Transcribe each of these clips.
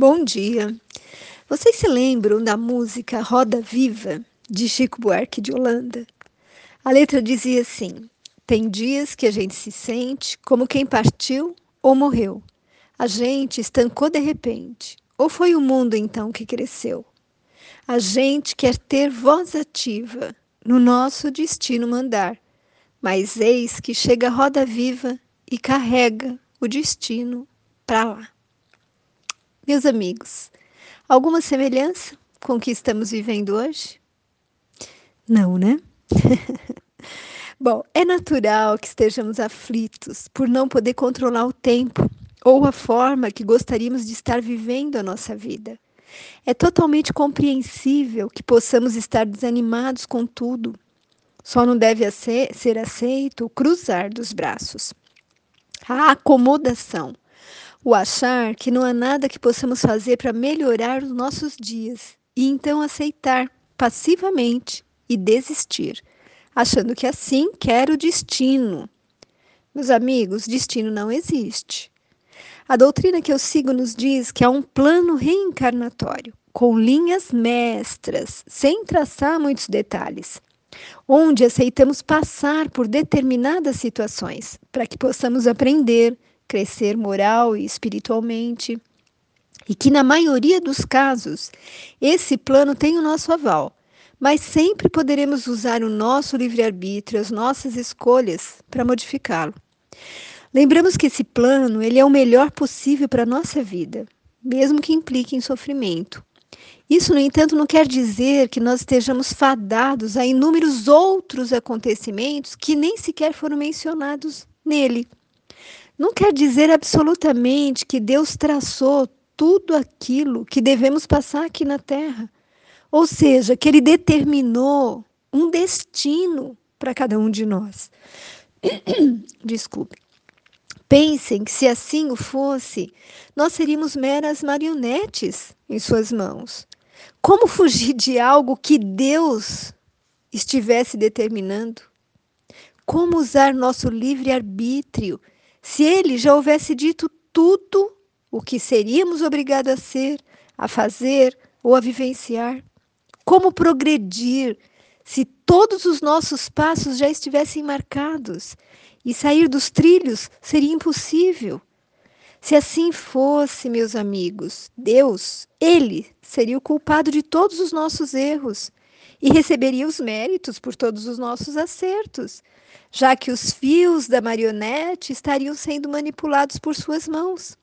Bom dia. Vocês se lembram da música Roda Viva, de Chico Buarque de Holanda? A letra dizia assim: Tem dias que a gente se sente como quem partiu ou morreu. A gente estancou de repente, ou foi o mundo então que cresceu? A gente quer ter voz ativa no nosso destino mandar, mas eis que chega a roda viva e carrega o destino para lá. Meus amigos, alguma semelhança com o que estamos vivendo hoje? Não, né? Bom, é natural que estejamos aflitos por não poder controlar o tempo ou a forma que gostaríamos de estar vivendo a nossa vida. É totalmente compreensível que possamos estar desanimados com tudo. Só não deve ser aceito cruzar dos braços. A acomodação o achar que não há nada que possamos fazer para melhorar os nossos dias e então aceitar passivamente e desistir, achando que assim quer o destino. Meus amigos, destino não existe. A doutrina que eu sigo nos diz que há um plano reencarnatório, com linhas mestras, sem traçar muitos detalhes, onde aceitamos passar por determinadas situações para que possamos aprender, crescer moral e espiritualmente. E que, na maioria dos casos, esse plano tem o nosso aval, mas sempre poderemos usar o nosso livre-arbítrio, as nossas escolhas para modificá-lo. Lembramos que esse plano ele é o melhor possível para a nossa vida, mesmo que implique em sofrimento. Isso, no entanto, não quer dizer que nós estejamos fadados a inúmeros outros acontecimentos que nem sequer foram mencionados nele. Não quer dizer absolutamente que Deus traçou tudo aquilo que devemos passar aqui na Terra. Ou seja, que Ele determinou um destino para cada um de nós. Desculpe. Pensem que se assim o fosse, nós seríamos meras marionetes em Suas mãos. Como fugir de algo que Deus estivesse determinando? Como usar nosso livre-arbítrio se ele já houvesse dito tudo o que seríamos obrigados a ser, a fazer ou a vivenciar? Como progredir se todos os nossos passos já estivessem marcados e sair dos trilhos seria impossível? Se assim fosse, meus amigos, Deus, Ele seria o culpado de todos os nossos erros e receberia os méritos por todos os nossos acertos, já que os fios da marionete estariam sendo manipulados por suas mãos.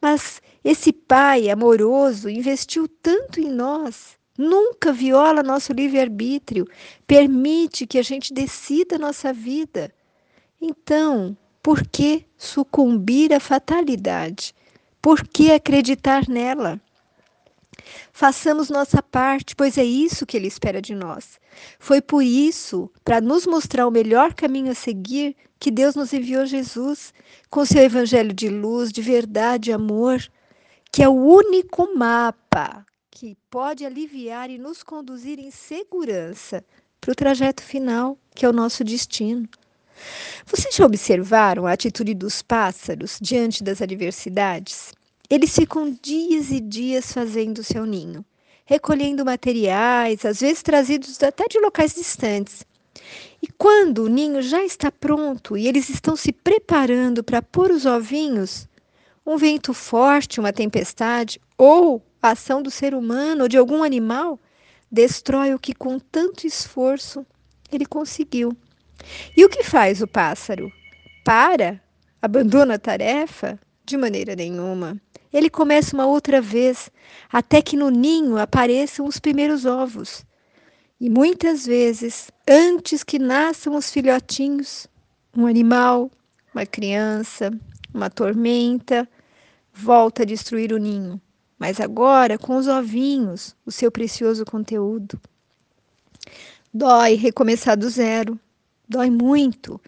Mas esse Pai amoroso investiu tanto em nós, nunca viola nosso livre-arbítrio, permite que a gente decida nossa vida. Então, por que sucumbir à fatalidade? Por que acreditar nela? Façamos nossa parte, pois é isso que Ele espera de nós. Foi por isso, para nos mostrar o melhor caminho a seguir, que Deus nos enviou Jesus, com seu evangelho de luz, de verdade amor, que é o único mapa que pode aliviar e nos conduzir em segurança para o trajeto final, que é o nosso destino. Vocês já observaram a atitude dos pássaros diante das adversidades? Eles ficam dias e dias fazendo seu ninho, recolhendo materiais, às vezes trazidos até de locais distantes. E quando o ninho já está pronto e eles estão se preparando para pôr os ovinhos, um vento forte, uma tempestade ou a ação do ser humano ou de algum animal destrói o que com tanto esforço ele conseguiu. E o que faz o pássaro? Para? Abandona a tarefa? De maneira nenhuma. Ele começa uma outra vez, até que no ninho apareçam os primeiros ovos. E muitas vezes, antes que nasçam os filhotinhos, um animal, uma criança, uma tormenta, volta a destruir o ninho, mas agora com os ovinhos, o seu precioso conteúdo. Dói recomeçar do zero, dói muito,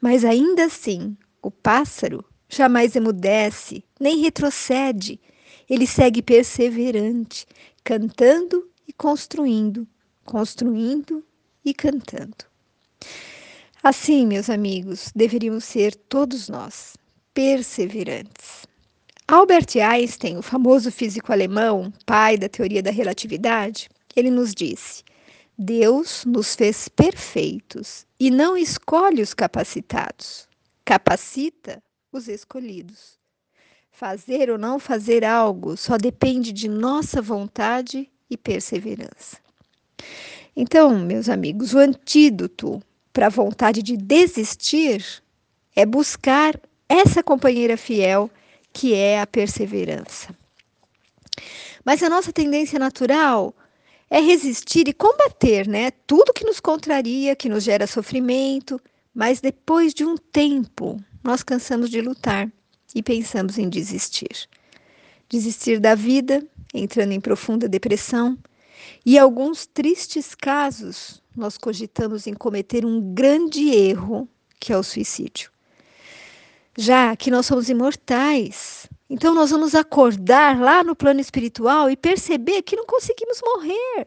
mas ainda assim, o pássaro jamais emudece, nem retrocede. Ele segue perseverante, cantando e construindo, construindo e cantando. Assim, meus amigos, deveríamos ser todos nós, perseverantes. Albert Einstein, o famoso físico alemão, pai da teoria da relatividade, ele nos disse: Deus nos fez perfeitos e não escolhe os capacitados, capacita os escolhidos. Fazer ou não fazer algo só depende de nossa vontade e perseverança. Então, meus amigos, o antídoto para a vontade de desistir é buscar essa companheira fiel que é a perseverança. Mas a nossa tendência natural é resistir e combater, né? Tudo que nos contraria, que nos gera sofrimento, mas depois de um tempo, nós cansamos de lutar e pensamos em desistir. Desistir da vida, entrando em profunda depressão, e alguns tristes casos, nós cogitamos em cometer um grande erro, que é o suicídio já que nós somos imortais. Então nós vamos acordar lá no plano espiritual e perceber que não conseguimos morrer.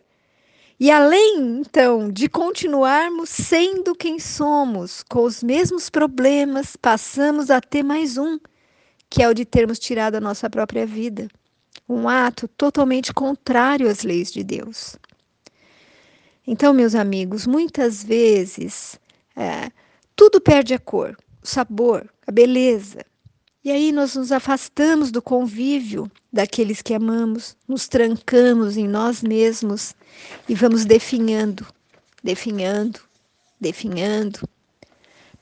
E além, então, de continuarmos sendo quem somos, com os mesmos problemas, passamos a ter mais um, que é o de termos tirado a nossa própria vida. Um ato totalmente contrário às leis de Deus. Então, meus amigos, muitas vezes é, tudo perde a cor o sabor, a beleza. E aí nós nos afastamos do convívio daqueles que amamos, nos trancamos em nós mesmos e vamos definhando, definhando, definhando.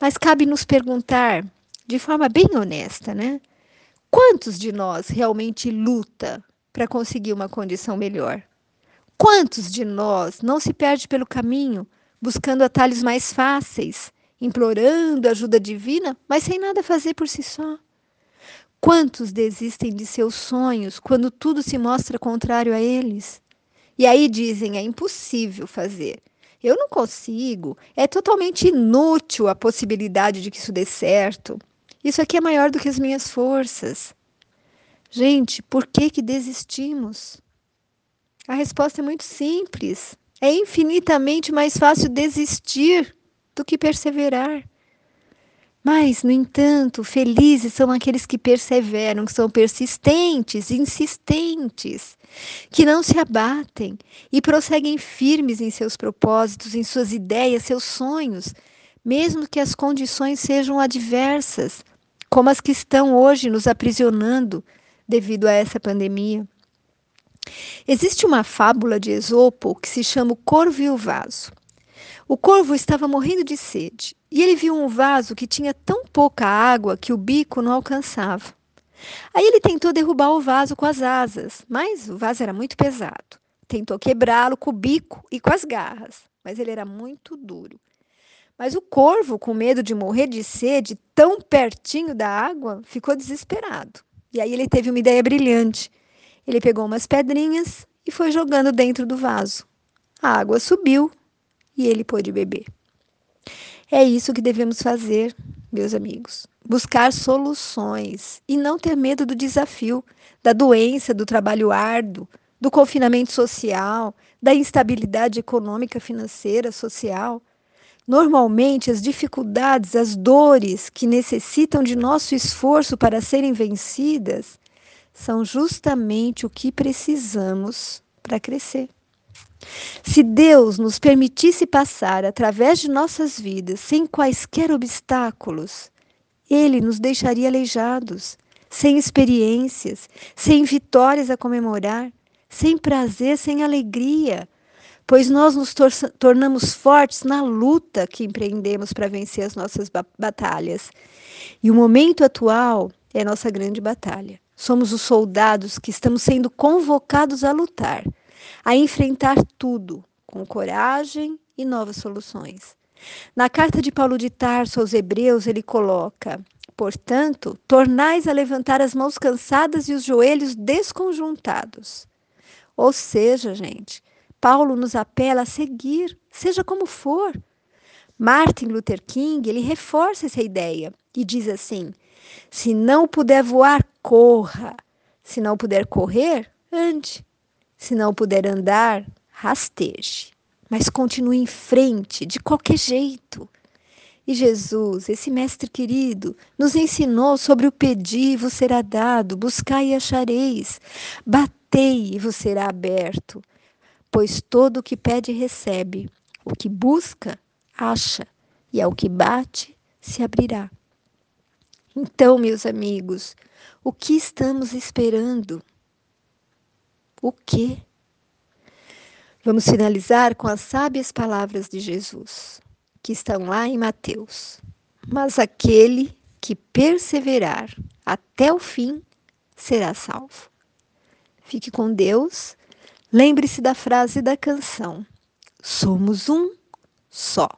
Mas cabe nos perguntar, de forma bem honesta, né? Quantos de nós realmente luta para conseguir uma condição melhor? Quantos de nós não se perde pelo caminho, buscando atalhos mais fáceis, implorando ajuda divina, mas sem nada fazer por si só. Quantos desistem de seus sonhos quando tudo se mostra contrário a eles? E aí dizem: é impossível fazer. Eu não consigo. É totalmente inútil a possibilidade de que isso dê certo. Isso aqui é maior do que as minhas forças. Gente, por que que desistimos? A resposta é muito simples. É infinitamente mais fácil desistir do que perseverar. Mas, no entanto, felizes são aqueles que perseveram, que são persistentes, insistentes, que não se abatem e prosseguem firmes em seus propósitos, em suas ideias, seus sonhos, mesmo que as condições sejam adversas, como as que estão hoje nos aprisionando devido a essa pandemia. Existe uma fábula de Esopo que se chama O Corvo e o Vaso. O corvo estava morrendo de sede e ele viu um vaso que tinha tão pouca água que o bico não alcançava. Aí ele tentou derrubar o vaso com as asas, mas o vaso era muito pesado. Tentou quebrá-lo com o bico e com as garras, mas ele era muito duro. Mas o corvo, com medo de morrer de sede tão pertinho da água, ficou desesperado. E aí ele teve uma ideia brilhante. Ele pegou umas pedrinhas e foi jogando dentro do vaso. A água subiu e ele pôde beber. É isso que devemos fazer, meus amigos. Buscar soluções e não ter medo do desafio, da doença, do trabalho árduo, do confinamento social, da instabilidade econômica, financeira, social. Normalmente, as dificuldades, as dores que necessitam de nosso esforço para serem vencidas são justamente o que precisamos para crescer. Se Deus nos permitisse passar através de nossas vidas sem quaisquer obstáculos, Ele nos deixaria aleijados, sem experiências, sem vitórias a comemorar, sem prazer, sem alegria, pois nós nos tor tornamos fortes na luta que empreendemos para vencer as nossas ba batalhas. E o momento atual é nossa grande batalha. Somos os soldados que estamos sendo convocados a lutar a enfrentar tudo com coragem e novas soluções. Na carta de Paulo de Tarso aos Hebreus, ele coloca: Portanto, tornais a levantar as mãos cansadas e os joelhos desconjuntados. Ou seja, gente, Paulo nos apela a seguir, seja como for. Martin Luther King, ele reforça essa ideia e diz assim: se não puder voar, corra. Se não puder correr, ande. Se não puder andar, rasteje, mas continue em frente de qualquer jeito. E Jesus, esse mestre querido, nos ensinou sobre o pedir e vos será dado, buscai e achareis, batei e vos será aberto. Pois todo o que pede recebe, o que busca, acha, e ao que bate, se abrirá. Então, meus amigos, o que estamos esperando? O que? Vamos finalizar com as sábias palavras de Jesus que estão lá em Mateus. Mas aquele que perseverar até o fim será salvo. Fique com Deus. Lembre-se da frase da canção: Somos um só.